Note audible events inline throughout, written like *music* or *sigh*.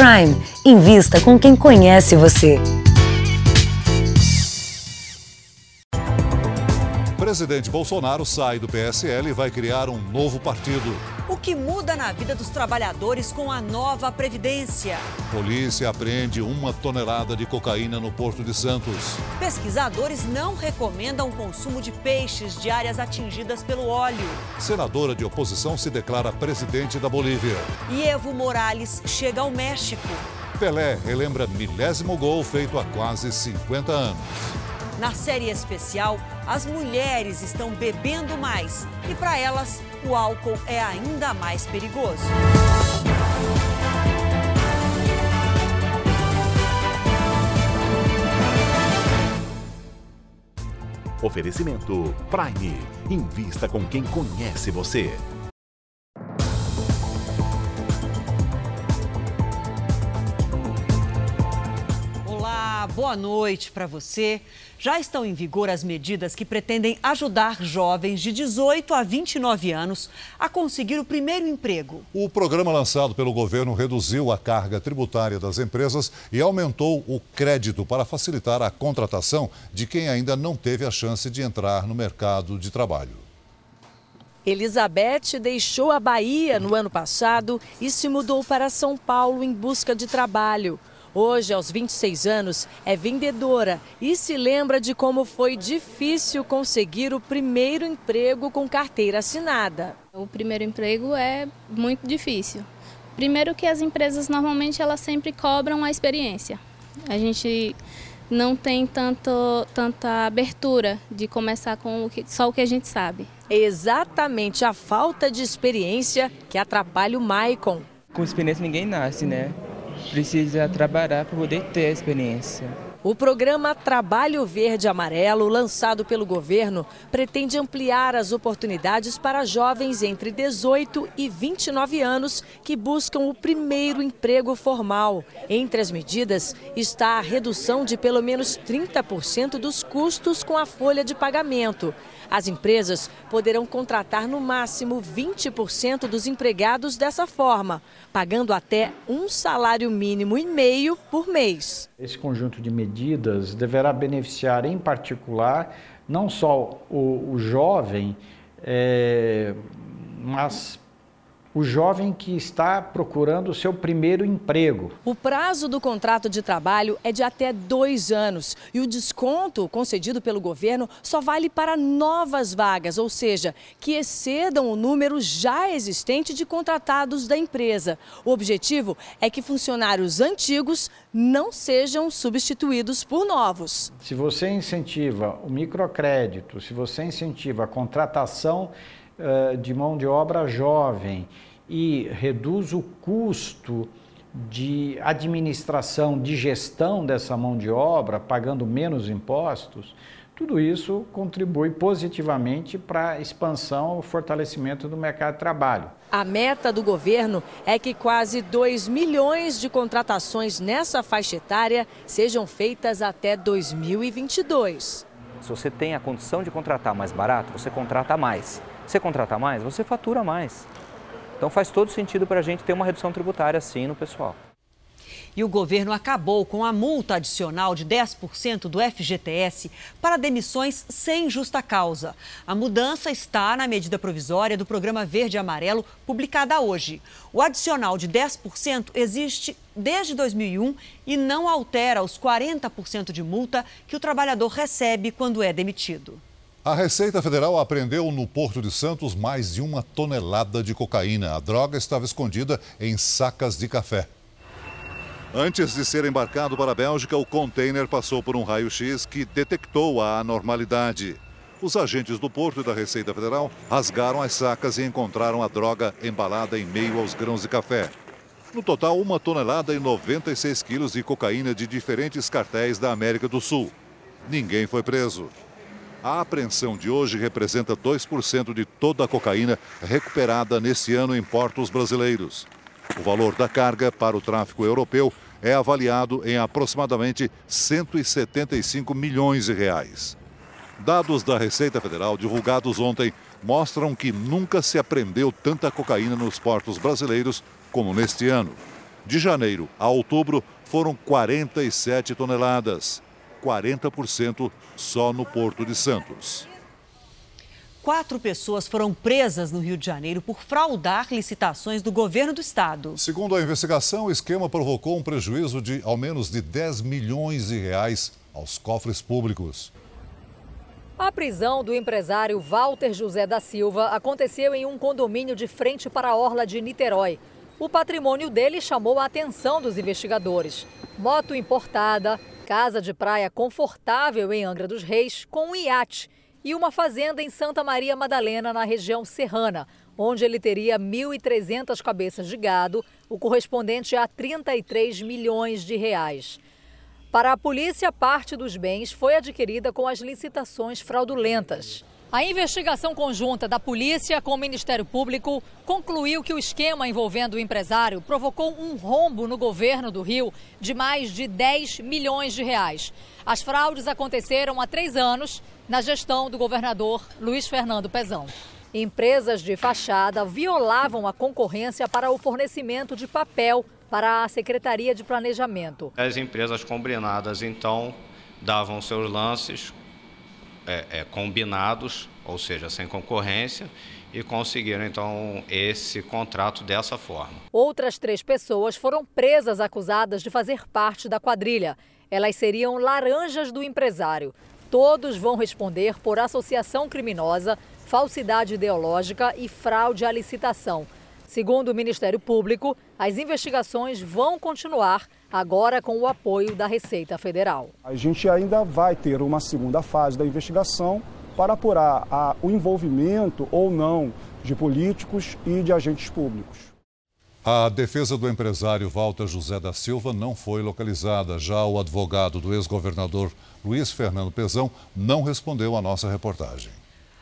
Prime. Invista com quem conhece você. Presidente Bolsonaro sai do PSL e vai criar um novo partido. O que muda na vida dos trabalhadores com a nova Previdência? Polícia apreende uma tonelada de cocaína no Porto de Santos. Pesquisadores não recomendam o consumo de peixes de áreas atingidas pelo óleo. Senadora de oposição se declara presidente da Bolívia. E Evo Morales chega ao México. Pelé relembra milésimo gol feito há quase 50 anos. Na série especial, as mulheres estão bebendo mais e para elas o álcool é ainda mais perigoso. Oferecimento Prime. Invista com quem conhece você. Boa noite para você. Já estão em vigor as medidas que pretendem ajudar jovens de 18 a 29 anos a conseguir o primeiro emprego. O programa lançado pelo governo reduziu a carga tributária das empresas e aumentou o crédito para facilitar a contratação de quem ainda não teve a chance de entrar no mercado de trabalho. Elizabeth deixou a Bahia no ano passado e se mudou para São Paulo em busca de trabalho. Hoje, aos 26 anos, é vendedora e se lembra de como foi difícil conseguir o primeiro emprego com carteira assinada. O primeiro emprego é muito difícil. Primeiro que as empresas normalmente elas sempre cobram a experiência. A gente não tem tanto, tanta abertura de começar com o que, só o que a gente sabe. É exatamente a falta de experiência que atrapalha o Maicon. Com experiência ninguém nasce, né? Precisa trabalhar para poder ter a experiência. O programa Trabalho Verde Amarelo, lançado pelo governo, pretende ampliar as oportunidades para jovens entre 18 e 29 anos que buscam o primeiro emprego formal. Entre as medidas está a redução de pelo menos 30% dos custos com a folha de pagamento. As empresas poderão contratar no máximo 20% dos empregados dessa forma, pagando até um salário mínimo e meio por mês. Esse conjunto de medidas deverá beneficiar, em particular, não só o, o jovem, é, mas o jovem que está procurando o seu primeiro emprego. O prazo do contrato de trabalho é de até dois anos e o desconto concedido pelo governo só vale para novas vagas, ou seja, que excedam o número já existente de contratados da empresa. O objetivo é que funcionários antigos não sejam substituídos por novos. Se você incentiva o microcrédito, se você incentiva a contratação eh, de mão de obra jovem e reduz o custo de administração, de gestão dessa mão de obra, pagando menos impostos, tudo isso contribui positivamente para a expansão e fortalecimento do mercado de trabalho. A meta do governo é que quase 2 milhões de contratações nessa faixa etária sejam feitas até 2022. Se você tem a condição de contratar mais barato, você contrata mais. Você contrata mais, você fatura mais. Então faz todo sentido para a gente ter uma redução tributária sim no pessoal. E o governo acabou com a multa adicional de 10% do FGTS para demissões sem justa causa. A mudança está na medida provisória do programa Verde Amarelo, publicada hoje. O adicional de 10% existe desde 2001 e não altera os 40% de multa que o trabalhador recebe quando é demitido. A Receita Federal apreendeu no Porto de Santos mais de uma tonelada de cocaína. A droga estava escondida em sacas de café. Antes de ser embarcado para a Bélgica, o container passou por um raio-x que detectou a anormalidade. Os agentes do Porto e da Receita Federal rasgaram as sacas e encontraram a droga embalada em meio aos grãos de café. No total, uma tonelada e 96 quilos de cocaína de diferentes cartéis da América do Sul. Ninguém foi preso. A apreensão de hoje representa 2% de toda a cocaína recuperada nesse ano em portos brasileiros. O valor da carga para o tráfico europeu é avaliado em aproximadamente 175 milhões de reais. Dados da Receita Federal divulgados ontem mostram que nunca se apreendeu tanta cocaína nos portos brasileiros como neste ano. De janeiro a outubro, foram 47 toneladas. 40% só no Porto de Santos. Quatro pessoas foram presas no Rio de Janeiro por fraudar licitações do governo do estado. Segundo a investigação, o esquema provocou um prejuízo de ao menos de 10 milhões de reais aos cofres públicos. A prisão do empresário Walter José da Silva aconteceu em um condomínio de frente para a orla de Niterói. O patrimônio dele chamou a atenção dos investigadores. Moto importada, casa de praia confortável em Angra dos Reis, com um iate e uma fazenda em Santa Maria Madalena, na região serrana, onde ele teria 1.300 cabeças de gado, o correspondente a 33 milhões de reais. Para a polícia, parte dos bens foi adquirida com as licitações fraudulentas. A investigação conjunta da polícia com o Ministério Público concluiu que o esquema envolvendo o empresário provocou um rombo no governo do Rio de mais de 10 milhões de reais. As fraudes aconteceram há três anos na gestão do governador Luiz Fernando Pezão. Empresas de fachada violavam a concorrência para o fornecimento de papel para a Secretaria de Planejamento. As empresas combinadas, então, davam seus lances é, é, combinados, ou seja, sem concorrência, e conseguiram, então, esse contrato dessa forma. Outras três pessoas foram presas acusadas de fazer parte da quadrilha. Elas seriam laranjas do empresário. Todos vão responder por associação criminosa, falsidade ideológica e fraude à licitação. Segundo o Ministério Público, as investigações vão continuar, agora com o apoio da Receita Federal. A gente ainda vai ter uma segunda fase da investigação para apurar a, o envolvimento ou não de políticos e de agentes públicos. A defesa do empresário Walter José da Silva não foi localizada. Já o advogado do ex-governador Luiz Fernando Pezão não respondeu à nossa reportagem.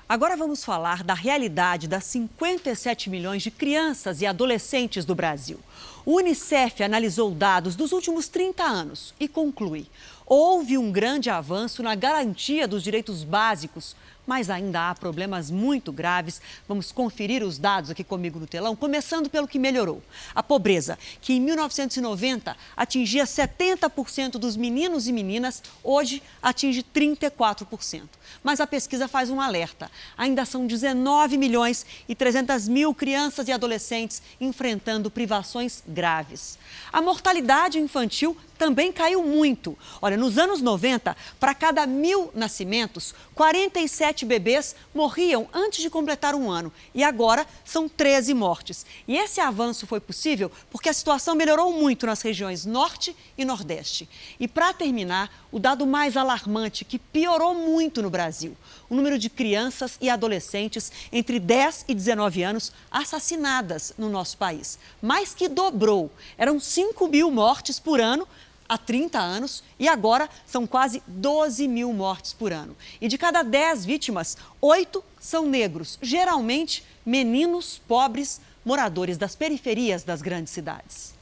Agora vamos falar da realidade das 57 milhões de crianças e adolescentes do Brasil. O Unicef analisou dados dos últimos 30 anos e conclui: houve um grande avanço na garantia dos direitos básicos mas ainda há problemas muito graves. Vamos conferir os dados aqui comigo no telão, começando pelo que melhorou. A pobreza, que em 1990 atingia 70% dos meninos e meninas, hoje atinge 34%. Mas a pesquisa faz um alerta. Ainda são 19 milhões e 300 mil crianças e adolescentes enfrentando privações graves. A mortalidade infantil também caiu muito. Olha, nos anos 90, para cada mil nascimentos, 47 bebês morriam antes de completar um ano. E agora são 13 mortes. E esse avanço foi possível porque a situação melhorou muito nas regiões Norte e Nordeste. E para terminar, o dado mais alarmante, que piorou muito no Brasil: o número de crianças e adolescentes entre 10 e 19 anos assassinadas no nosso país. Mais que dobrou. Eram 5 mil mortes por ano há 30 anos e agora são quase 12 mil mortes por ano. E de cada 10 vítimas, 8 são negros, geralmente meninos pobres, moradores das periferias das grandes cidades.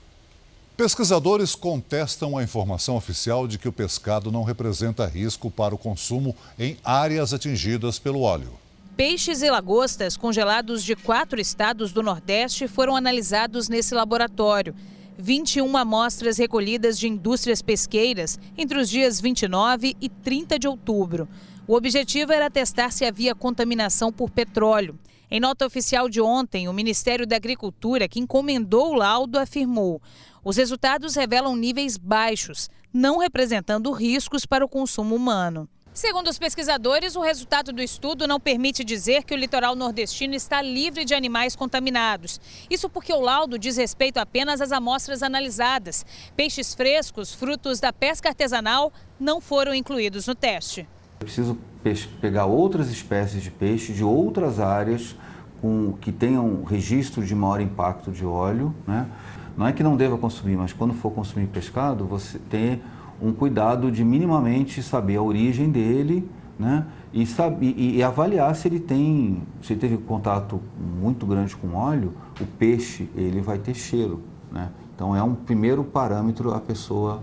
Pesquisadores contestam a informação oficial de que o pescado não representa risco para o consumo em áreas atingidas pelo óleo. Peixes e lagostas congelados de quatro estados do Nordeste foram analisados nesse laboratório. 21 amostras recolhidas de indústrias pesqueiras entre os dias 29 e 30 de outubro. O objetivo era testar se havia contaminação por petróleo. Em nota oficial de ontem, o Ministério da Agricultura, que encomendou o laudo, afirmou: os resultados revelam níveis baixos, não representando riscos para o consumo humano. Segundo os pesquisadores, o resultado do estudo não permite dizer que o litoral nordestino está livre de animais contaminados. Isso porque o laudo diz respeito apenas às amostras analisadas. Peixes frescos, frutos da pesca artesanal, não foram incluídos no teste. É preciso pegar outras espécies de peixe de outras áreas com, que tenham registro de maior impacto de óleo. Né? Não é que não deva consumir, mas quando for consumir pescado, você tem um cuidado de minimamente saber a origem dele, né? E, saber, e, e, avaliar se ele tem, se ele teve contato muito grande com óleo, o peixe ele vai ter cheiro, né? Então é um primeiro parâmetro a pessoa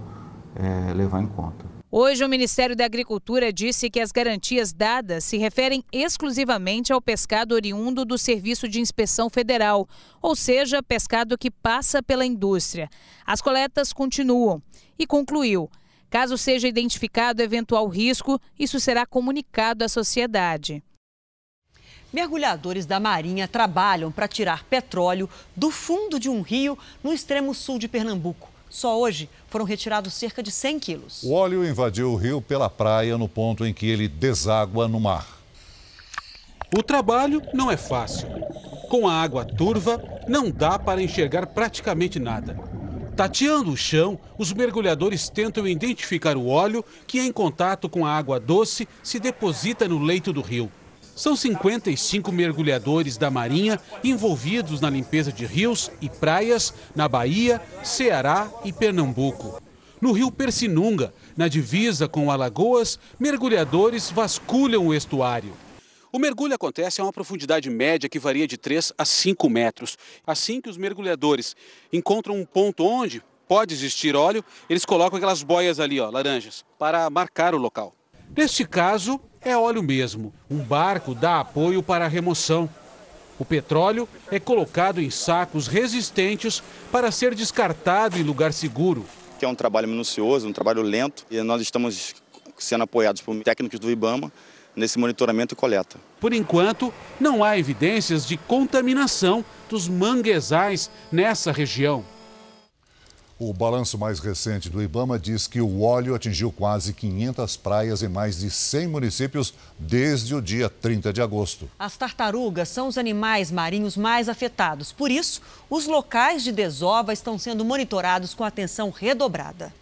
é, levar em conta. Hoje, o Ministério da Agricultura disse que as garantias dadas se referem exclusivamente ao pescado oriundo do Serviço de Inspeção Federal, ou seja, pescado que passa pela indústria. As coletas continuam. E concluiu: caso seja identificado eventual risco, isso será comunicado à sociedade. Mergulhadores da Marinha trabalham para tirar petróleo do fundo de um rio no extremo sul de Pernambuco. Só hoje foram retirados cerca de 100 quilos. O óleo invadiu o rio pela praia no ponto em que ele deságua no mar. O trabalho não é fácil. Com a água turva, não dá para enxergar praticamente nada. Tateando o chão, os mergulhadores tentam identificar o óleo que, em contato com a água doce, se deposita no leito do rio. São 55 mergulhadores da Marinha envolvidos na limpeza de rios e praias na Bahia, Ceará e Pernambuco. No rio Persinunga, na divisa com Alagoas, mergulhadores vasculham o estuário. O mergulho acontece a uma profundidade média que varia de 3 a 5 metros. Assim que os mergulhadores encontram um ponto onde pode existir óleo, eles colocam aquelas boias ali, ó, laranjas, para marcar o local. Neste caso, é óleo mesmo. Um barco dá apoio para a remoção. O petróleo é colocado em sacos resistentes para ser descartado em lugar seguro. É um trabalho minucioso, um trabalho lento e nós estamos sendo apoiados por técnicos do IBAMA nesse monitoramento e coleta. Por enquanto, não há evidências de contaminação dos manguezais nessa região. O balanço mais recente do Ibama diz que o óleo atingiu quase 500 praias em mais de 100 municípios desde o dia 30 de agosto. As tartarugas são os animais marinhos mais afetados. Por isso, os locais de desova estão sendo monitorados com atenção redobrada.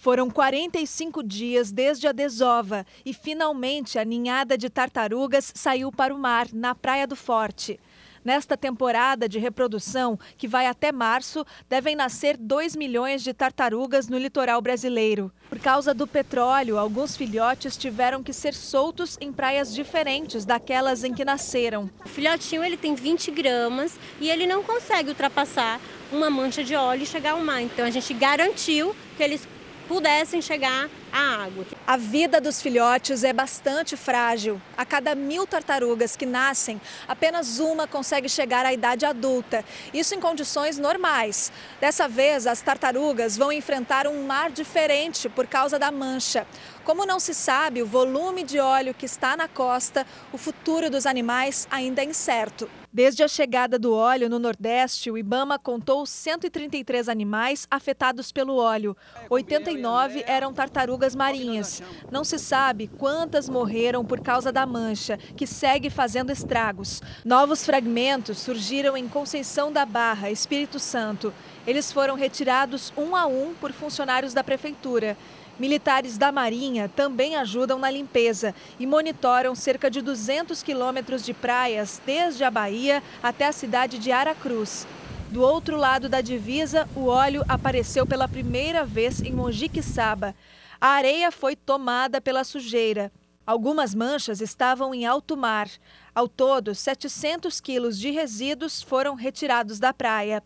Foram 45 dias desde a desova e finalmente a ninhada de tartarugas saiu para o mar, na Praia do Forte. Nesta temporada de reprodução, que vai até março, devem nascer 2 milhões de tartarugas no litoral brasileiro. Por causa do petróleo, alguns filhotes tiveram que ser soltos em praias diferentes daquelas em que nasceram. O filhotinho ele tem 20 gramas e ele não consegue ultrapassar uma mancha de óleo e chegar ao mar. Então a gente garantiu que eles pudessem chegar à água. A vida dos filhotes é bastante frágil. A cada mil tartarugas que nascem, apenas uma consegue chegar à idade adulta. Isso em condições normais. Dessa vez, as tartarugas vão enfrentar um mar diferente por causa da mancha. Como não se sabe o volume de óleo que está na costa, o futuro dos animais ainda é incerto. Desde a chegada do óleo no Nordeste, o Ibama contou 133 animais afetados pelo óleo. 89 eram tartarugas marinhas. Não se sabe quantas morreram por causa da mancha, que segue fazendo estragos. Novos fragmentos surgiram em Conceição da Barra, Espírito Santo. Eles foram retirados um a um por funcionários da prefeitura. Militares da Marinha também ajudam na limpeza e monitoram cerca de 200 quilômetros de praias, desde a Bahia até a cidade de Aracruz. Do outro lado da divisa, o óleo apareceu pela primeira vez em Mojiquissaba. A areia foi tomada pela sujeira. Algumas manchas estavam em alto mar. Ao todo, 700 quilos de resíduos foram retirados da praia.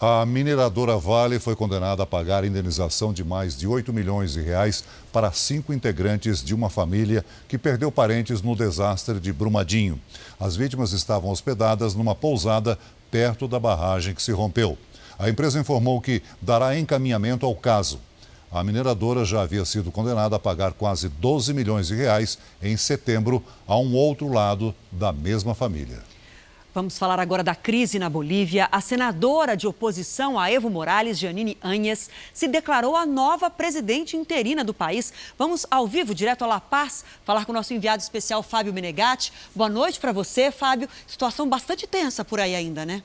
A mineradora Vale foi condenada a pagar indenização de mais de 8 milhões de reais para cinco integrantes de uma família que perdeu parentes no desastre de Brumadinho. As vítimas estavam hospedadas numa pousada perto da barragem que se rompeu. A empresa informou que dará encaminhamento ao caso. A mineradora já havia sido condenada a pagar quase 12 milhões de reais em setembro a um outro lado da mesma família. Vamos falar agora da crise na Bolívia. A senadora de oposição a Evo Morales, Janine Anhes, se declarou a nova presidente interina do país. Vamos ao vivo, direto a La Paz, falar com o nosso enviado especial, Fábio Menegatti. Boa noite para você, Fábio. Situação bastante tensa por aí ainda, né?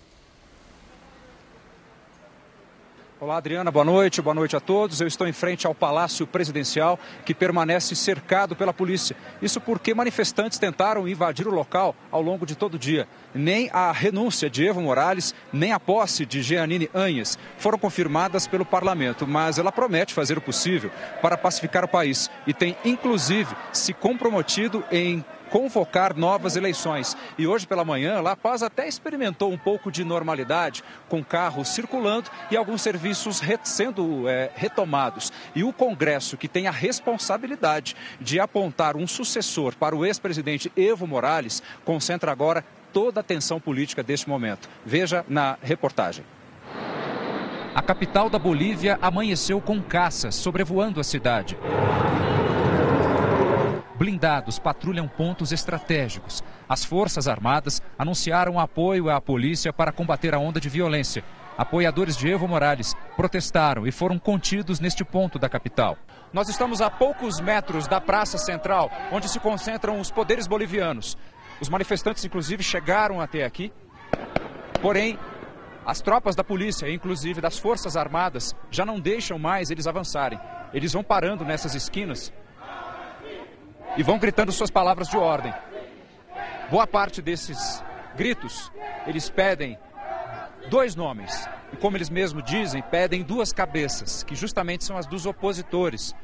Olá, Adriana, boa noite, boa noite a todos. Eu estou em frente ao Palácio Presidencial, que permanece cercado pela polícia. Isso porque manifestantes tentaram invadir o local ao longo de todo o dia. Nem a renúncia de Evo Morales, nem a posse de Jeanine Anhes foram confirmadas pelo parlamento, mas ela promete fazer o possível para pacificar o país e tem, inclusive, se comprometido em convocar novas eleições. E hoje pela manhã, La Paz até experimentou um pouco de normalidade, com carros circulando e alguns serviços sendo é, retomados. E o Congresso, que tem a responsabilidade de apontar um sucessor para o ex-presidente Evo Morales, concentra agora toda a atenção política deste momento. Veja na reportagem. A capital da Bolívia amanheceu com caças sobrevoando a cidade. Blindados patrulham pontos estratégicos. As Forças Armadas anunciaram apoio à polícia para combater a onda de violência. Apoiadores de Evo Morales protestaram e foram contidos neste ponto da capital. Nós estamos a poucos metros da Praça Central, onde se concentram os poderes bolivianos. Os manifestantes, inclusive, chegaram até aqui. Porém, as tropas da polícia, inclusive das Forças Armadas, já não deixam mais eles avançarem. Eles vão parando nessas esquinas e vão gritando suas palavras de ordem. Boa parte desses gritos, eles pedem dois nomes. E como eles mesmos dizem, pedem duas cabeças, que justamente são as dos opositores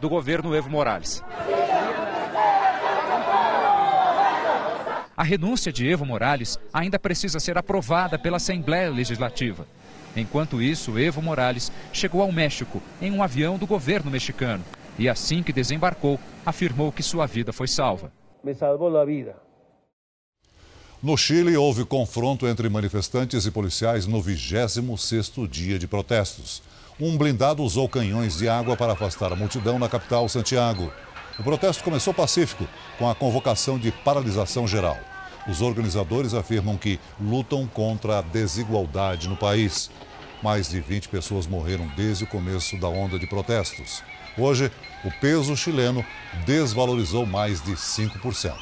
do governo Evo Morales. A renúncia de Evo Morales ainda precisa ser aprovada pela Assembleia Legislativa. Enquanto isso, Evo Morales chegou ao México em um avião do governo mexicano e, assim que desembarcou, afirmou que sua vida foi salva. Me salvou a vida. No Chile, houve confronto entre manifestantes e policiais no 26º dia de protestos. Um blindado usou canhões de água para afastar a multidão na capital, Santiago. O protesto começou pacífico, com a convocação de paralisação geral. Os organizadores afirmam que lutam contra a desigualdade no país. Mais de 20 pessoas morreram desde o começo da onda de protestos. Hoje, o peso chileno desvalorizou mais de 5%.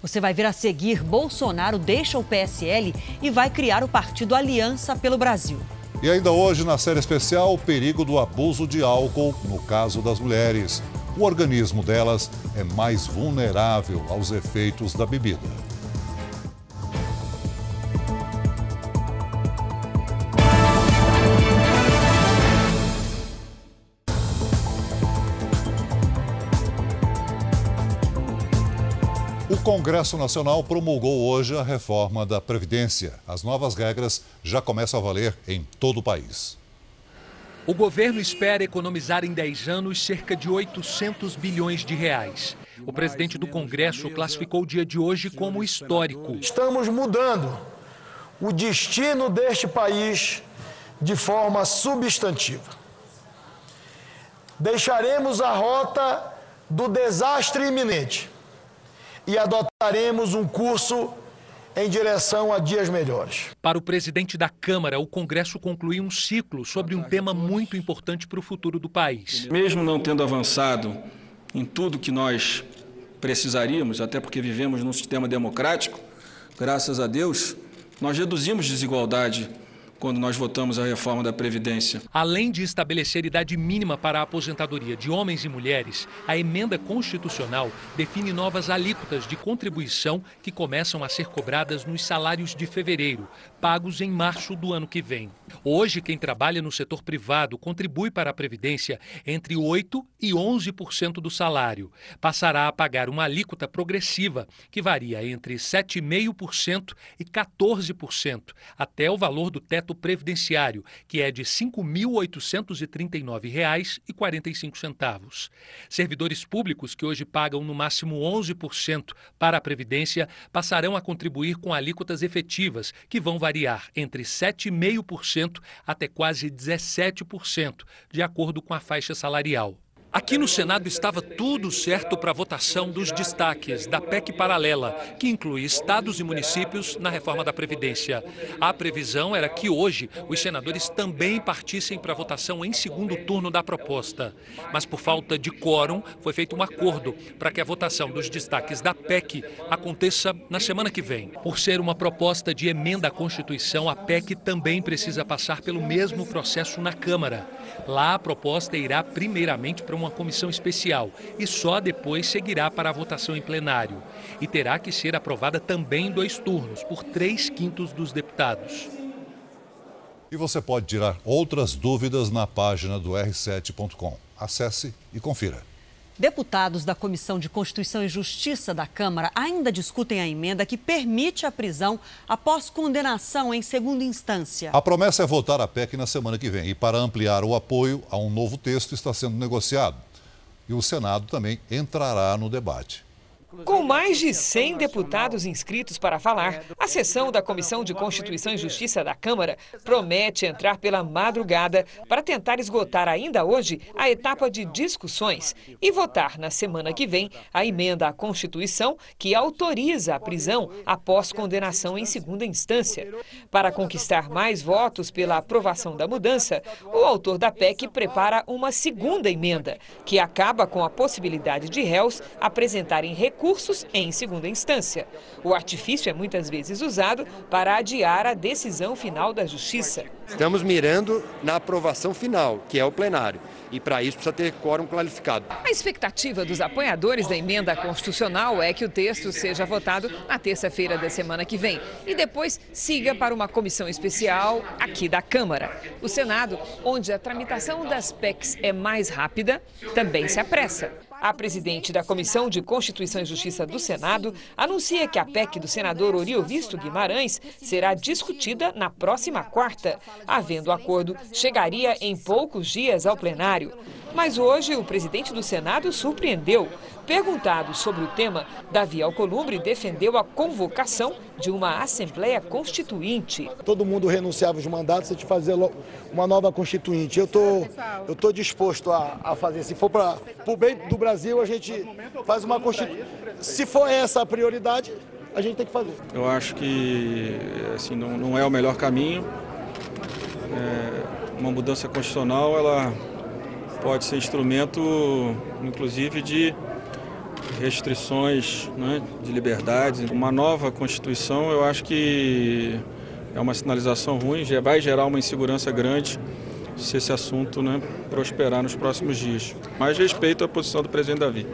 Você vai ver a seguir: Bolsonaro deixa o PSL e vai criar o partido Aliança pelo Brasil. E ainda hoje, na série especial, o perigo do abuso de álcool no caso das mulheres o organismo delas é mais vulnerável aos efeitos da bebida. O Congresso Nacional promulgou hoje a reforma da Previdência. As novas regras já começam a valer em todo o país. O governo espera economizar em 10 anos cerca de 800 bilhões de reais. O presidente do Congresso classificou o dia de hoje como histórico. Estamos mudando o destino deste país de forma substantiva. Deixaremos a rota do desastre iminente e adotaremos um curso em direção a dias melhores. Para o presidente da Câmara, o Congresso concluiu um ciclo sobre um tema muito importante para o futuro do país. Mesmo não tendo avançado em tudo que nós precisaríamos, até porque vivemos num sistema democrático, graças a Deus, nós reduzimos desigualdade quando nós votamos a reforma da Previdência. Além de estabelecer idade mínima para a aposentadoria de homens e mulheres, a emenda constitucional define novas alíquotas de contribuição que começam a ser cobradas nos salários de fevereiro, pagos em março do ano que vem. Hoje, quem trabalha no setor privado contribui para a Previdência entre 8% e 11% do salário. Passará a pagar uma alíquota progressiva, que varia entre 7,5% e 14%, até o valor do teto previdenciário, que é de R$ 5.839,45. Servidores públicos que hoje pagam no máximo 11% para a Previdência passarão a contribuir com alíquotas efetivas, que vão variar entre 7,5% até quase 17%, de acordo com a faixa salarial. Aqui no Senado estava tudo certo para a votação dos destaques da PEC paralela, que inclui estados e municípios na reforma da Previdência. A previsão era que hoje os senadores também partissem para a votação em segundo turno da proposta. Mas por falta de quórum, foi feito um acordo para que a votação dos destaques da PEC aconteça na semana que vem. Por ser uma proposta de emenda à Constituição, a PEC também precisa passar pelo mesmo processo na Câmara. Lá a proposta irá primeiramente para uma comissão especial e só depois seguirá para a votação em plenário. E terá que ser aprovada também em dois turnos, por três quintos dos deputados. E você pode tirar outras dúvidas na página do r7.com. Acesse e confira. Deputados da Comissão de Constituição e Justiça da Câmara ainda discutem a emenda que permite a prisão após condenação em segunda instância. A promessa é votar a PEC na semana que vem e, para ampliar o apoio a um novo texto, está sendo negociado. E o Senado também entrará no debate. Com mais de 100 deputados inscritos para falar, a sessão da Comissão de Constituição e Justiça da Câmara promete entrar pela madrugada para tentar esgotar ainda hoje a etapa de discussões e votar na semana que vem a emenda à Constituição que autoriza a prisão após condenação em segunda instância. Para conquistar mais votos pela aprovação da mudança, o autor da PEC prepara uma segunda emenda, que acaba com a possibilidade de réus apresentarem recursos recursos em segunda instância. O artifício é muitas vezes usado para adiar a decisão final da Justiça. Estamos mirando na aprovação final, que é o plenário. E para isso precisa ter quórum qualificado. A expectativa dos apoiadores da emenda constitucional é que o texto seja votado na terça-feira da semana que vem e depois siga para uma comissão especial aqui da Câmara. O Senado, onde a tramitação das PECs é mais rápida, também se apressa. A presidente da Comissão de Constituição e Justiça do Senado anuncia que a PEC do senador Oriovisto Guimarães será discutida na próxima quarta. Havendo acordo, chegaria em poucos dias ao plenário. Mas hoje o presidente do Senado surpreendeu. Perguntado sobre o tema, Davi Alcolumbre defendeu a convocação de uma Assembleia Constituinte. Todo mundo renunciava os mandatos e de fazer uma nova Constituinte. Eu tô, estou tô disposto a, a fazer. Se for para o bem do Brasil, a gente faz uma Constituinte. Se for essa a prioridade, a gente tem que fazer. Eu acho que assim, não, não é o melhor caminho. É, uma mudança constitucional, ela pode ser instrumento, inclusive, de restrições né, de liberdades. Uma nova Constituição, eu acho que é uma sinalização ruim, já vai gerar uma insegurança grande se esse assunto né, prosperar nos próximos dias. Mas respeito a posição do presidente Davi.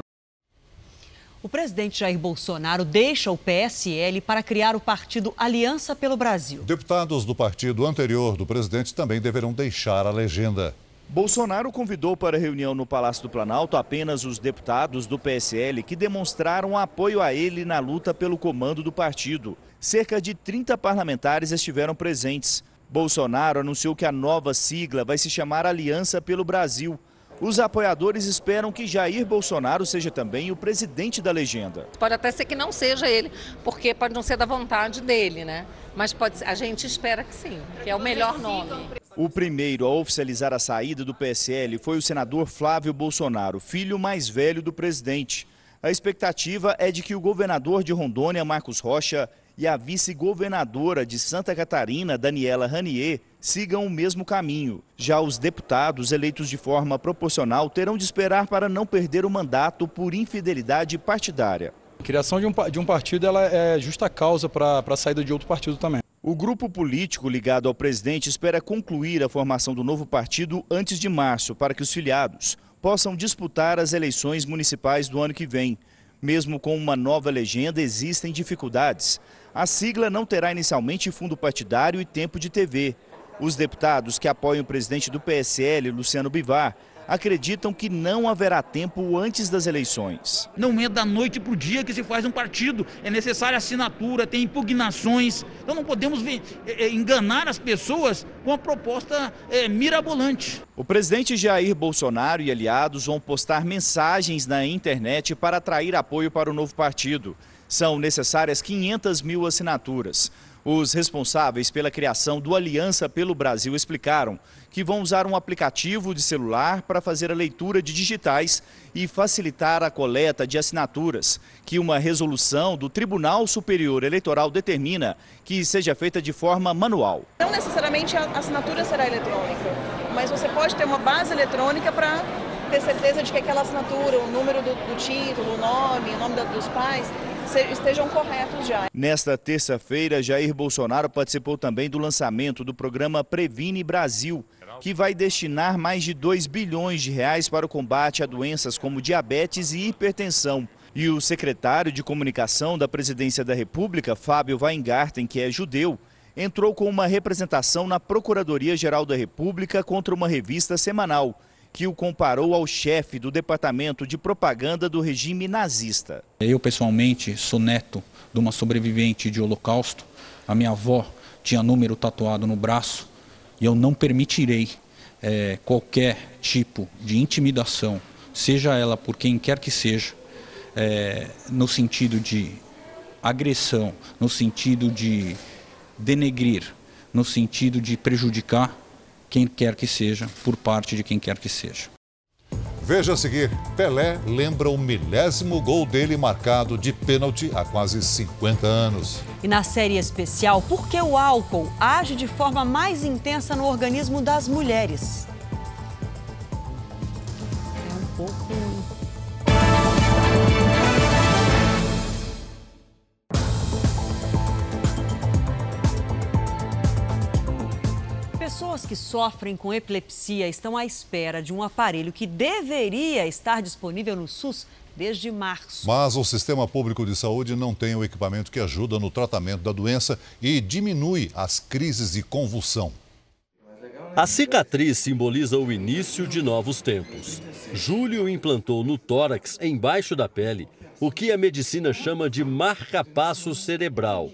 O presidente Jair Bolsonaro deixa o PSL para criar o partido Aliança pelo Brasil. Deputados do partido anterior do presidente também deverão deixar a legenda. Bolsonaro convidou para a reunião no Palácio do Planalto apenas os deputados do PSL que demonstraram apoio a ele na luta pelo comando do partido. Cerca de 30 parlamentares estiveram presentes. Bolsonaro anunciou que a nova sigla vai se chamar Aliança pelo Brasil. Os apoiadores esperam que Jair Bolsonaro seja também o presidente da legenda. Pode até ser que não seja ele, porque pode não ser da vontade dele, né? Mas pode, a gente espera que sim, que é o melhor nome. O primeiro a oficializar a saída do PSL foi o senador Flávio Bolsonaro, filho mais velho do presidente. A expectativa é de que o governador de Rondônia, Marcos Rocha, e a vice-governadora de Santa Catarina, Daniela Ranier, sigam o mesmo caminho. Já os deputados eleitos de forma proporcional terão de esperar para não perder o mandato por infidelidade partidária. A criação de um, de um partido ela é justa causa para a saída de outro partido também. O grupo político ligado ao presidente espera concluir a formação do novo partido antes de março, para que os filiados possam disputar as eleições municipais do ano que vem. Mesmo com uma nova legenda, existem dificuldades. A sigla não terá inicialmente fundo partidário e tempo de TV. Os deputados que apoiam o presidente do PSL, Luciano Bivar, acreditam que não haverá tempo antes das eleições. Não é da noite para o dia que se faz um partido. É necessária assinatura, tem impugnações. Então não podemos é, é, enganar as pessoas com a proposta é, mirabolante. O presidente Jair Bolsonaro e aliados vão postar mensagens na internet para atrair apoio para o novo partido. São necessárias 500 mil assinaturas. Os responsáveis pela criação do Aliança pelo Brasil explicaram que vão usar um aplicativo de celular para fazer a leitura de digitais e facilitar a coleta de assinaturas, que uma resolução do Tribunal Superior Eleitoral determina que seja feita de forma manual. Não necessariamente a assinatura será eletrônica, mas você pode ter uma base eletrônica para ter certeza de que aquela assinatura, o número do, do título, o nome, o nome da, dos pais, estejam corretos já. Nesta terça-feira, Jair Bolsonaro participou também do lançamento do programa Previne Brasil, que vai destinar mais de 2 bilhões de reais para o combate a doenças como diabetes e hipertensão. E o secretário de comunicação da Presidência da República, Fábio Weingarten, que é judeu, entrou com uma representação na Procuradoria-Geral da República contra uma revista semanal que o comparou ao chefe do departamento de propaganda do regime nazista. Eu, pessoalmente, sou neto de uma sobrevivente de Holocausto. A minha avó tinha número tatuado no braço e eu não permitirei é, qualquer tipo de intimidação, seja ela por quem quer que seja, é, no sentido de agressão, no sentido de denegrir, no sentido de prejudicar quem quer que seja, por parte de quem quer que seja. Veja a seguir: Pelé lembra o milésimo gol dele marcado de pênalti há quase 50 anos. E na série especial, por que o álcool age de forma mais intensa no organismo das mulheres? É um pouco Pessoas que sofrem com epilepsia estão à espera de um aparelho que deveria estar disponível no SUS desde março. Mas o Sistema Público de Saúde não tem o equipamento que ajuda no tratamento da doença e diminui as crises de convulsão. A cicatriz simboliza o início de novos tempos. Júlio implantou no tórax, embaixo da pele, o que a medicina chama de marcapasso cerebral.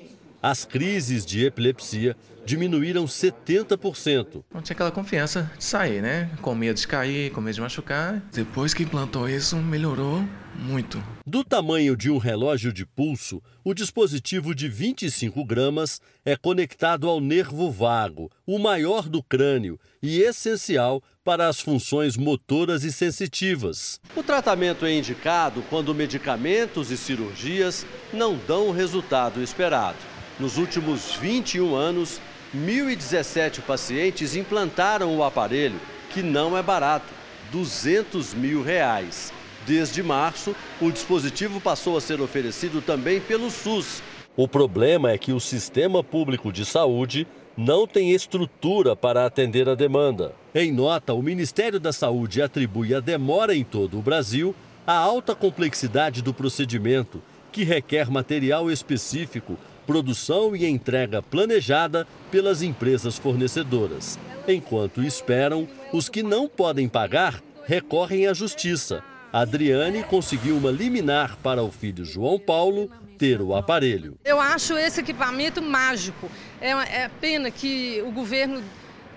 As crises de epilepsia diminuíram 70%. Não tinha aquela confiança de sair, né? Com medo de cair, com medo de machucar. Depois que implantou isso, melhorou muito. Do tamanho de um relógio de pulso, o dispositivo de 25 gramas é conectado ao nervo vago, o maior do crânio e essencial para as funções motoras e sensitivas. O tratamento é indicado quando medicamentos e cirurgias não dão o resultado esperado. Nos últimos 21 anos, 1.017 pacientes implantaram o aparelho, que não é barato, 200 mil reais. Desde março, o dispositivo passou a ser oferecido também pelo SUS. O problema é que o sistema público de saúde não tem estrutura para atender a demanda. Em nota, o Ministério da Saúde atribui a demora em todo o Brasil à alta complexidade do procedimento, que requer material específico produção e entrega planejada pelas empresas fornecedoras. Enquanto esperam, os que não podem pagar recorrem à justiça. Adriane conseguiu uma liminar para o filho João Paulo ter o aparelho. Eu acho esse equipamento mágico. É, é pena que o governo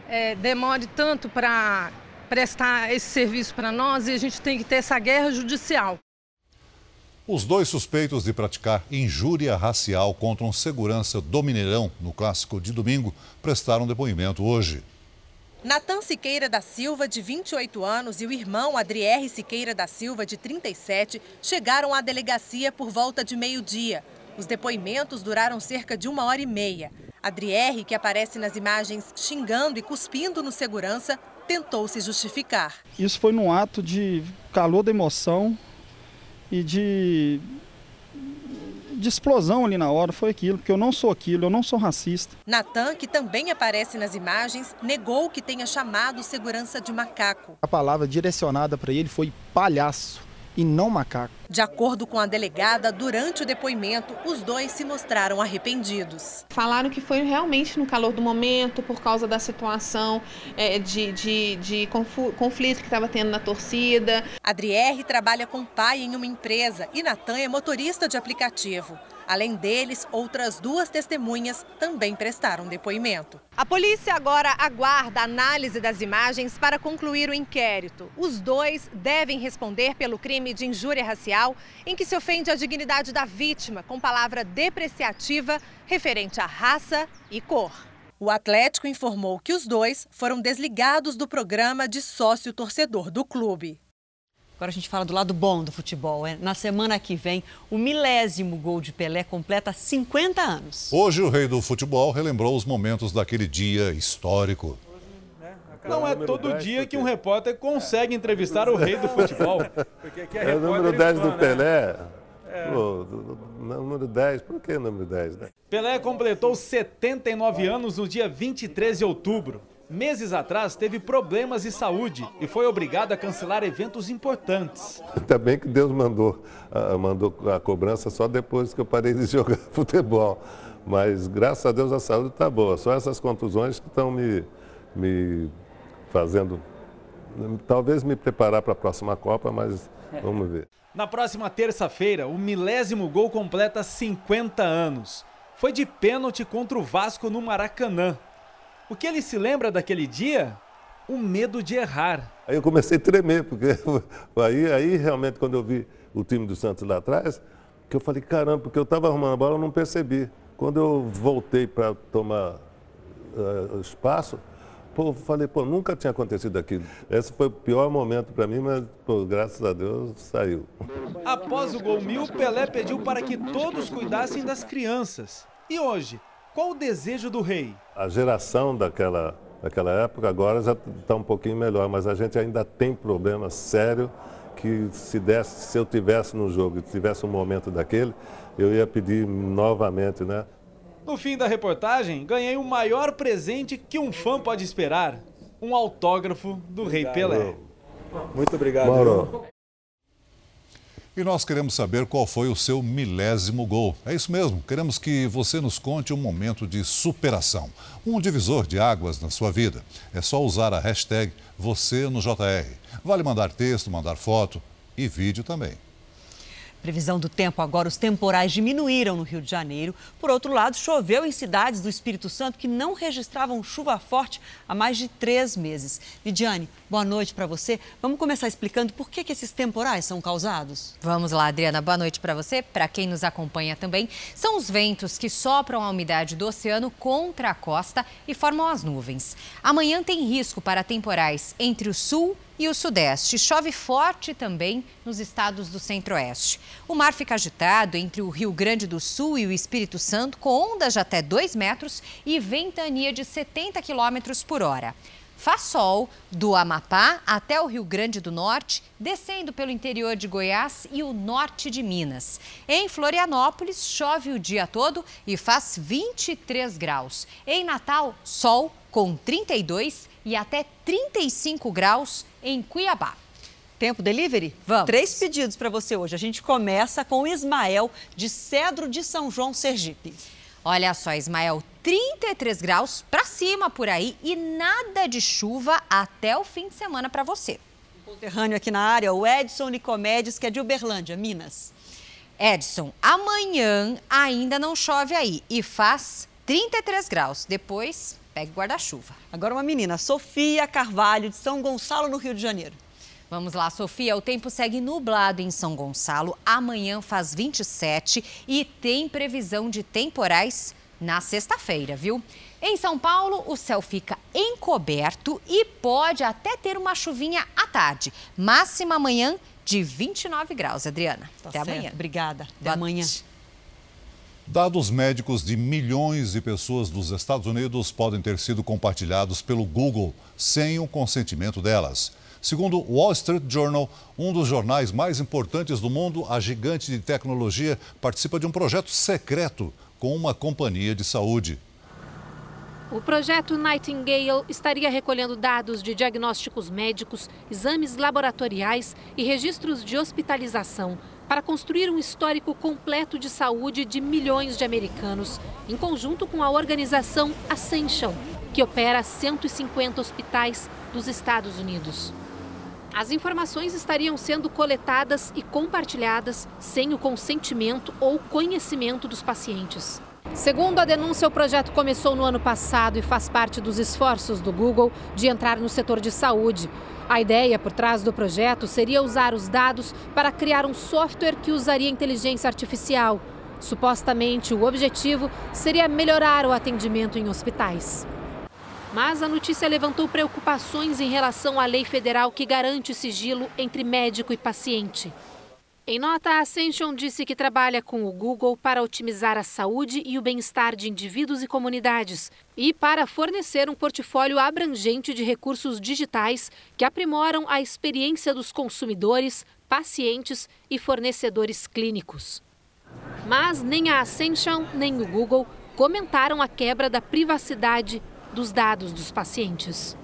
é, demore tanto para prestar esse serviço para nós e a gente tem que ter essa guerra judicial. Os dois suspeitos de praticar injúria racial contra um segurança do Mineirão no clássico de domingo prestaram depoimento hoje. Natan Siqueira da Silva, de 28 anos, e o irmão Adrier Siqueira da Silva, de 37, chegaram à delegacia por volta de meio-dia. Os depoimentos duraram cerca de uma hora e meia. Adrier, que aparece nas imagens xingando e cuspindo no segurança, tentou se justificar. Isso foi num ato de calor da emoção, e de, de explosão ali na hora foi aquilo, porque eu não sou aquilo, eu não sou racista. Natan, que também aparece nas imagens, negou que tenha chamado segurança de macaco. A palavra direcionada para ele foi palhaço e não macaco. De acordo com a delegada, durante o depoimento, os dois se mostraram arrependidos. Falaram que foi realmente no calor do momento, por causa da situação é, de, de, de conflito que estava tendo na torcida. Adriere trabalha com o pai em uma empresa e Natan é motorista de aplicativo. Além deles, outras duas testemunhas também prestaram depoimento. A polícia agora aguarda a análise das imagens para concluir o inquérito. Os dois devem responder pelo crime de injúria racial, em que se ofende a dignidade da vítima com palavra depreciativa referente à raça e cor. O Atlético informou que os dois foram desligados do programa de sócio torcedor do clube. Agora a gente fala do lado bom do futebol. É? Na semana que vem, o milésimo gol de Pelé completa 50 anos. Hoje, o rei do futebol relembrou os momentos daquele dia histórico. Não é todo dia que um repórter consegue entrevistar o rei do futebol. Porque aqui é, é o número 10 do né? Pelé. É. Pô, número 10, por que número 10, né? Pelé completou 79 anos no dia 23 de outubro. Meses atrás teve problemas de saúde e foi obrigado a cancelar eventos importantes. Ainda bem que Deus mandou, uh, mandou a cobrança só depois que eu parei de *laughs* jogar futebol. Mas graças a Deus a saúde está boa. Só essas contusões que estão me, me fazendo talvez me preparar para a próxima Copa, mas vamos ver. Na próxima terça-feira, o milésimo gol completa 50 anos. Foi de pênalti contra o Vasco no Maracanã. O que ele se lembra daquele dia? O medo de errar. Aí eu comecei a tremer, porque *laughs* aí, aí realmente quando eu vi o time do Santos lá atrás, que eu falei, caramba, porque eu estava arrumando a bola, eu não percebi. Quando eu voltei para tomar uh, espaço, pô, falei, pô, nunca tinha acontecido aquilo. Esse foi o pior momento para mim, mas, pô, graças a Deus, saiu. Após o gol mil, Pelé pediu para que todos cuidassem das crianças. E hoje, qual o desejo do rei? A geração daquela, daquela época agora já está um pouquinho melhor, mas a gente ainda tem problema sério que se desse, se eu tivesse no jogo e tivesse um momento daquele, eu ia pedir novamente, né? No fim da reportagem, ganhei o maior presente que um fã pode esperar: um autógrafo do obrigado. Rei Pelé. Muito obrigado. Mauro. E nós queremos saber qual foi o seu milésimo gol. É isso mesmo, queremos que você nos conte um momento de superação, um divisor de águas na sua vida. É só usar a hashtag você no JR. Vale mandar texto, mandar foto e vídeo também. Previsão do tempo agora, os temporais diminuíram no Rio de Janeiro. Por outro lado, choveu em cidades do Espírito Santo que não registravam chuva forte há mais de três meses. Lidiane, boa noite para você. Vamos começar explicando por que, que esses temporais são causados? Vamos lá, Adriana. Boa noite para você, para quem nos acompanha também. São os ventos que sopram a umidade do oceano contra a costa e formam as nuvens. Amanhã tem risco para temporais entre o sul e o sudeste. Chove forte também nos estados do centro-oeste. O mar fica agitado entre o Rio Grande do Sul e o Espírito Santo, com ondas de até 2 metros e ventania de 70 quilômetros por hora. Faz sol do Amapá até o Rio Grande do Norte, descendo pelo interior de Goiás e o norte de Minas. Em Florianópolis, chove o dia todo e faz 23 graus. Em Natal, sol com 32 e até 35 graus em Cuiabá. Tempo delivery? Vamos. Três pedidos para você hoje. A gente começa com o Ismael, de Cedro de São João, Sergipe. Olha só, Ismael, 33 graus para cima por aí e nada de chuva até o fim de semana para você. Conterrâneo aqui na área, o Edson Nicomedes, que é de Uberlândia, Minas. Edson, amanhã ainda não chove aí e faz 33 graus. Depois pegue guarda-chuva. Agora uma menina, Sofia Carvalho, de São Gonçalo, no Rio de Janeiro. Vamos lá, Sofia. O tempo segue nublado em São Gonçalo. Amanhã faz 27 e tem previsão de temporais na sexta-feira, viu? Em São Paulo, o céu fica encoberto e pode até ter uma chuvinha à tarde. Máxima amanhã de 29 graus, Adriana. Tá Até certo. amanhã. Obrigada. Até Boa amanhã. Dados médicos de milhões de pessoas dos Estados Unidos podem ter sido compartilhados pelo Google sem o consentimento delas. Segundo o Wall Street Journal, um dos jornais mais importantes do mundo, a gigante de tecnologia participa de um projeto secreto com uma companhia de saúde. O projeto Nightingale estaria recolhendo dados de diagnósticos médicos, exames laboratoriais e registros de hospitalização para construir um histórico completo de saúde de milhões de americanos, em conjunto com a organização Ascension, que opera 150 hospitais dos Estados Unidos. As informações estariam sendo coletadas e compartilhadas sem o consentimento ou conhecimento dos pacientes. Segundo a denúncia, o projeto começou no ano passado e faz parte dos esforços do Google de entrar no setor de saúde. A ideia por trás do projeto seria usar os dados para criar um software que usaria inteligência artificial. Supostamente, o objetivo seria melhorar o atendimento em hospitais. Mas a notícia levantou preocupações em relação à lei federal que garante sigilo entre médico e paciente. Em nota, a Ascension disse que trabalha com o Google para otimizar a saúde e o bem-estar de indivíduos e comunidades e para fornecer um portfólio abrangente de recursos digitais que aprimoram a experiência dos consumidores, pacientes e fornecedores clínicos. Mas nem a Ascension nem o Google comentaram a quebra da privacidade dos dados dos pacientes.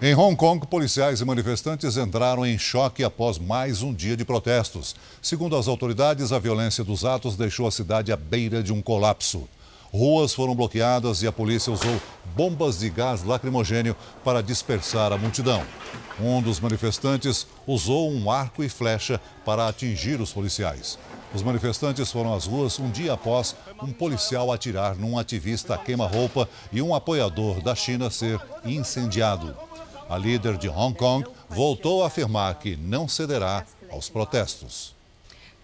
Em Hong Kong, policiais e manifestantes entraram em choque após mais um dia de protestos. Segundo as autoridades, a violência dos atos deixou a cidade à beira de um colapso. Ruas foram bloqueadas e a polícia usou bombas de gás lacrimogênio para dispersar a multidão. Um dos manifestantes usou um arco e flecha para atingir os policiais. Os manifestantes foram às ruas um dia após um policial atirar num ativista queima-roupa e um apoiador da China ser incendiado. A líder de Hong Kong voltou a afirmar que não cederá aos protestos.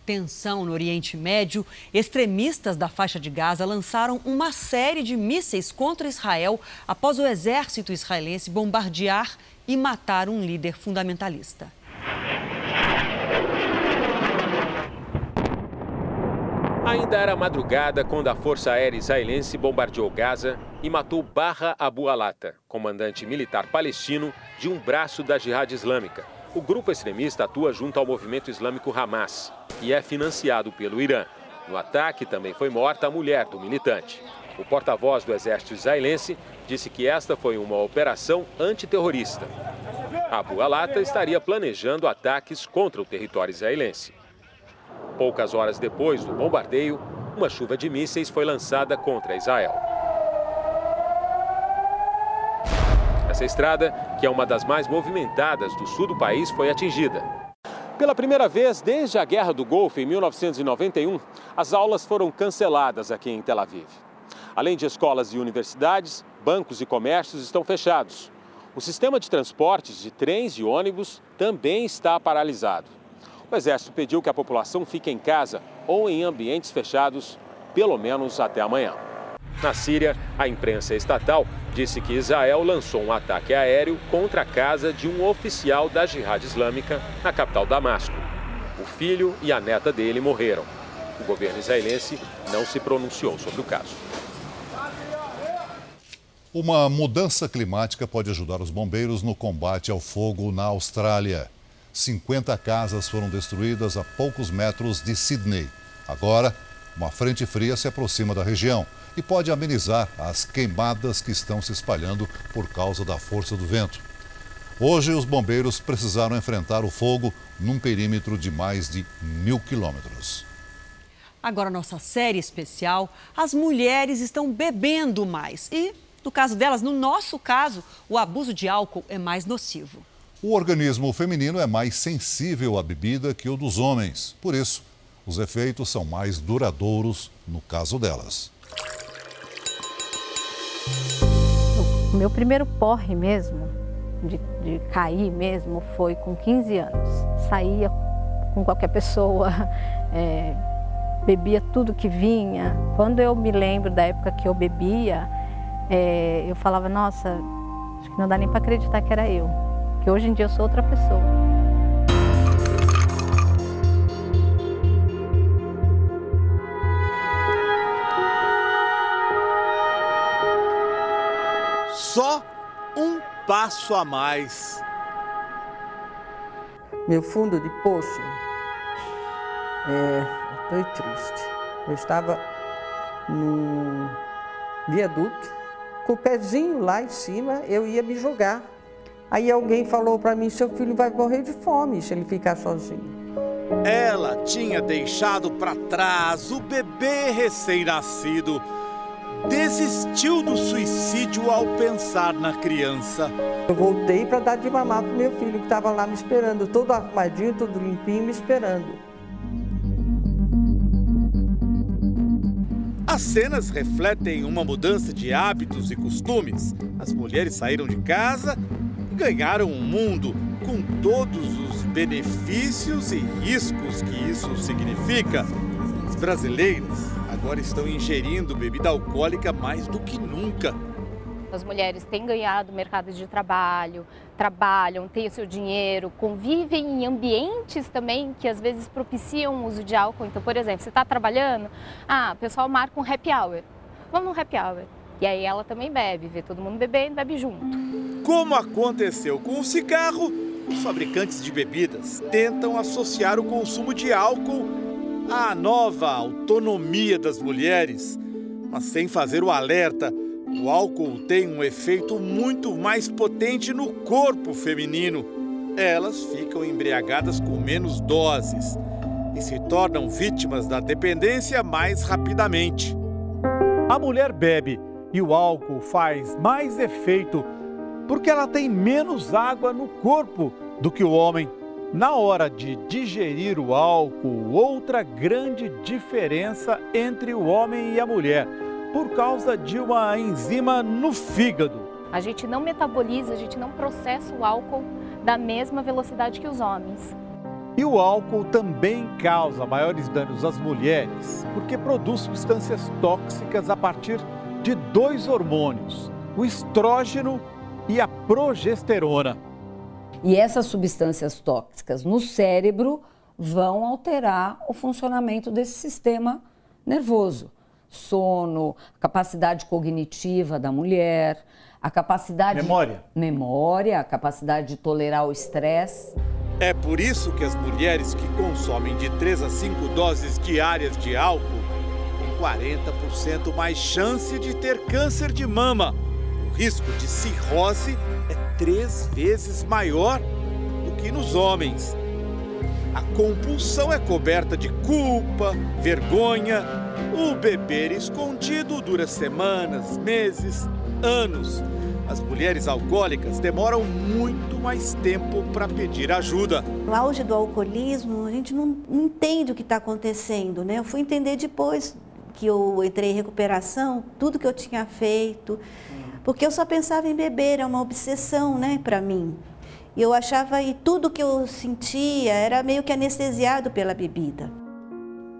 Tensão no Oriente Médio, extremistas da faixa de Gaza lançaram uma série de mísseis contra Israel após o exército israelense bombardear e matar um líder fundamentalista. Ainda era madrugada quando a Força Aérea Israelense bombardeou Gaza e matou Barra Abu Alata, comandante militar palestino de um braço da Jihad Islâmica. O grupo extremista atua junto ao movimento islâmico Hamas e é financiado pelo Irã. No ataque também foi morta a mulher do militante. O porta-voz do exército israelense disse que esta foi uma operação antiterrorista. Abu Alata estaria planejando ataques contra o território israelense. Poucas horas depois do bombardeio, uma chuva de mísseis foi lançada contra Israel. Essa estrada, que é uma das mais movimentadas do sul do país, foi atingida. Pela primeira vez desde a Guerra do Golfo, em 1991, as aulas foram canceladas aqui em Tel Aviv. Além de escolas e universidades, bancos e comércios estão fechados. O sistema de transportes de trens e ônibus também está paralisado. O Exército pediu que a população fique em casa ou em ambientes fechados, pelo menos até amanhã. Na Síria, a imprensa estatal disse que Israel lançou um ataque aéreo contra a casa de um oficial da Jihad Islâmica na capital Damasco. O filho e a neta dele morreram. O governo israelense não se pronunciou sobre o caso. Uma mudança climática pode ajudar os bombeiros no combate ao fogo na Austrália. 50 casas foram destruídas a poucos metros de Sydney. Agora, uma frente fria se aproxima da região e pode amenizar as queimadas que estão se espalhando por causa da força do vento. Hoje, os bombeiros precisaram enfrentar o fogo num perímetro de mais de mil quilômetros. Agora, nossa série especial: as mulheres estão bebendo mais. E, no caso delas, no nosso caso, o abuso de álcool é mais nocivo. O organismo feminino é mais sensível à bebida que o dos homens. Por isso, os efeitos são mais duradouros no caso delas. O meu primeiro porre mesmo, de, de cair mesmo, foi com 15 anos. Saía com qualquer pessoa, *laughs* é, bebia tudo que vinha. Quando eu me lembro da época que eu bebia, é, eu falava, nossa, acho que não dá nem para acreditar que era eu que hoje em dia eu sou outra pessoa. Só um passo a mais. Meu fundo de poço é, foi triste. Eu estava no viaduto, com o pezinho lá em cima, eu ia me jogar Aí alguém falou para mim: seu filho vai morrer de fome se ele ficar sozinho. Ela tinha deixado para trás o bebê recém-nascido. Desistiu do suicídio ao pensar na criança. Eu voltei para dar de mamar pro meu filho que estava lá me esperando, todo arrumadinho, todo limpinho, me esperando. As cenas refletem uma mudança de hábitos e costumes. As mulheres saíram de casa ganharam um mundo com todos os benefícios e riscos que isso significa. As brasileiras agora estão ingerindo bebida alcoólica mais do que nunca. As mulheres têm ganhado mercado de trabalho, trabalham, têm o seu dinheiro, convivem em ambientes também que às vezes propiciam o uso de álcool. Então, por exemplo, você está trabalhando, ah, o pessoal marca um happy hour. Vamos no happy hour. E aí ela também bebe, vê todo mundo bebendo, bebe junto. Como aconteceu com o cigarro, os fabricantes de bebidas tentam associar o consumo de álcool à nova autonomia das mulheres, mas sem fazer o alerta. O álcool tem um efeito muito mais potente no corpo feminino. Elas ficam embriagadas com menos doses e se tornam vítimas da dependência mais rapidamente. A mulher bebe e o álcool faz mais efeito porque ela tem menos água no corpo do que o homem. Na hora de digerir o álcool, outra grande diferença entre o homem e a mulher, por causa de uma enzima no fígado. A gente não metaboliza, a gente não processa o álcool da mesma velocidade que os homens. E o álcool também causa maiores danos às mulheres, porque produz substâncias tóxicas a partir de dois hormônios, o estrógeno e a progesterona. E essas substâncias tóxicas no cérebro vão alterar o funcionamento desse sistema nervoso. Sono, capacidade cognitiva da mulher, a capacidade. Memória. Memória, a capacidade de tolerar o estresse. É por isso que as mulheres que consomem de 3 a 5 doses diárias de álcool têm 40% mais chance de ter câncer de mama. Risco de cirrose é três vezes maior do que nos homens. A compulsão é coberta de culpa, vergonha. O beber escondido dura semanas, meses, anos. As mulheres alcoólicas demoram muito mais tempo para pedir ajuda. No auge do alcoolismo, a gente não, não entende o que está acontecendo, né? Eu fui entender depois que eu entrei em recuperação, tudo que eu tinha feito, porque eu só pensava em beber, é uma obsessão, né, para mim. E eu achava e tudo que eu sentia era meio que anestesiado pela bebida.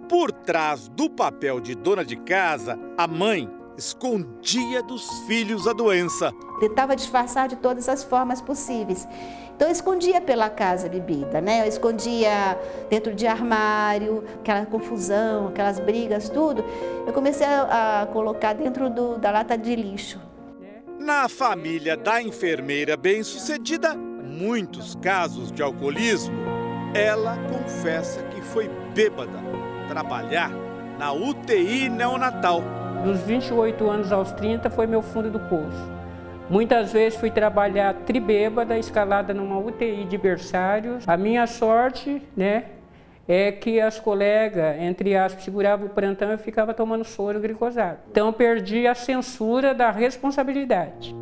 Por trás do papel de dona de casa, a mãe escondia dos filhos a doença. Tentava disfarçar de todas as formas possíveis. Então eu escondia pela casa a bebida, né? Eu escondia dentro de armário, aquela confusão, aquelas brigas, tudo. Eu comecei a, a colocar dentro do, da lata de lixo. Na família da enfermeira bem-sucedida, muitos casos de alcoolismo, ela confessa que foi bêbada trabalhar na UTI neonatal. Dos 28 anos aos 30 foi meu fundo do poço. Muitas vezes fui trabalhar tribêbada, escalada numa UTI de berçários. A minha sorte, né, é que as colegas, entre aspas, seguravam o plantão e eu ficava tomando soro glicosado. Então perdi a censura da responsabilidade.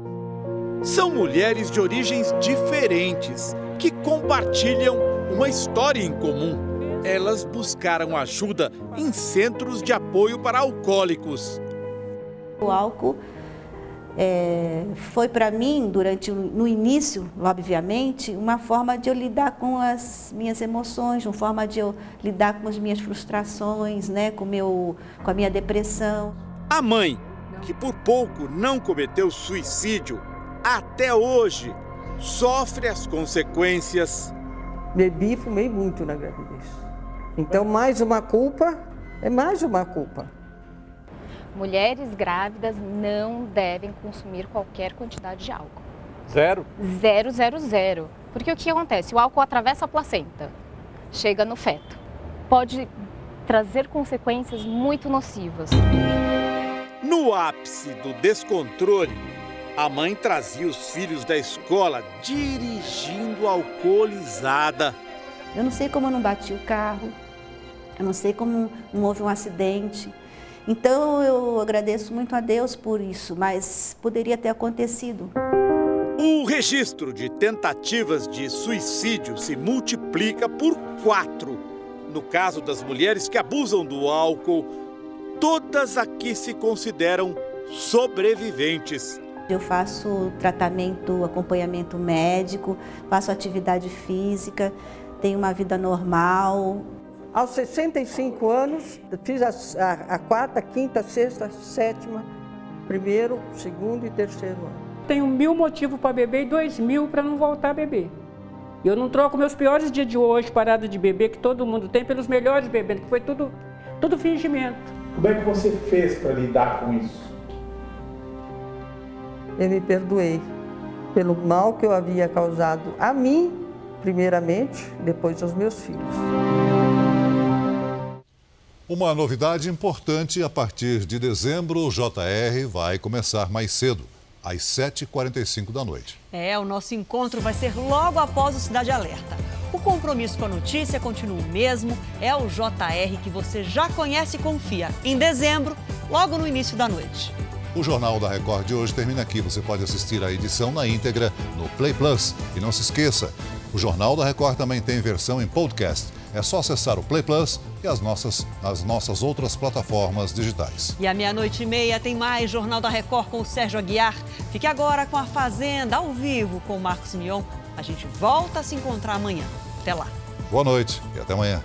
São mulheres de origens diferentes que compartilham uma história em comum. Elas buscaram ajuda em centros de apoio para alcoólicos. O álcool é, foi para mim, durante no início, obviamente, uma forma de eu lidar com as minhas emoções, uma forma de eu lidar com as minhas frustrações, né, com, meu, com a minha depressão. A mãe, que por pouco não cometeu suicídio, até hoje sofre as consequências. Bebi e fumei muito na gravidez. Então, mais uma culpa é mais uma culpa. Mulheres grávidas não devem consumir qualquer quantidade de álcool. Zero? Zero, zero, zero. Porque o que acontece? O álcool atravessa a placenta, chega no feto. Pode trazer consequências muito nocivas. No ápice do descontrole, a mãe trazia os filhos da escola dirigindo alcoolizada. Eu não sei como eu não bati o carro, eu não sei como não houve um acidente. Então eu agradeço muito a Deus por isso, mas poderia ter acontecido. O registro de tentativas de suicídio se multiplica por quatro. No caso das mulheres que abusam do álcool, todas aqui se consideram sobreviventes. Eu faço tratamento, acompanhamento médico, faço atividade física, tenho uma vida normal, aos 65 anos, fiz a, a, a quarta, quinta, sexta, sétima, primeiro, segundo e terceiro ano. Tenho mil motivos para beber e dois mil para não voltar a beber. Eu não troco meus piores dias de hoje, parado de beber, que todo mundo tem, pelos melhores bebendo, que foi tudo, tudo fingimento. Como é que você fez para lidar com isso? Eu me perdoei pelo mal que eu havia causado a mim, primeiramente, depois aos meus filhos. Uma novidade importante: a partir de dezembro, o JR vai começar mais cedo, às 7h45 da noite. É, o nosso encontro vai ser logo após o Cidade Alerta. O compromisso com a notícia continua o mesmo, é o JR que você já conhece e confia. Em dezembro, logo no início da noite. O Jornal da Record de hoje termina aqui. Você pode assistir a edição na íntegra no Play Plus. E não se esqueça, o Jornal da Record também tem versão em podcast. É só acessar o Play Plus e as nossas, as nossas outras plataformas digitais. E à meia-noite e meia tem mais Jornal da Record com o Sérgio Aguiar. Fique agora com a Fazenda ao vivo com o Marcos Mion. A gente volta a se encontrar amanhã. Até lá. Boa noite e até amanhã.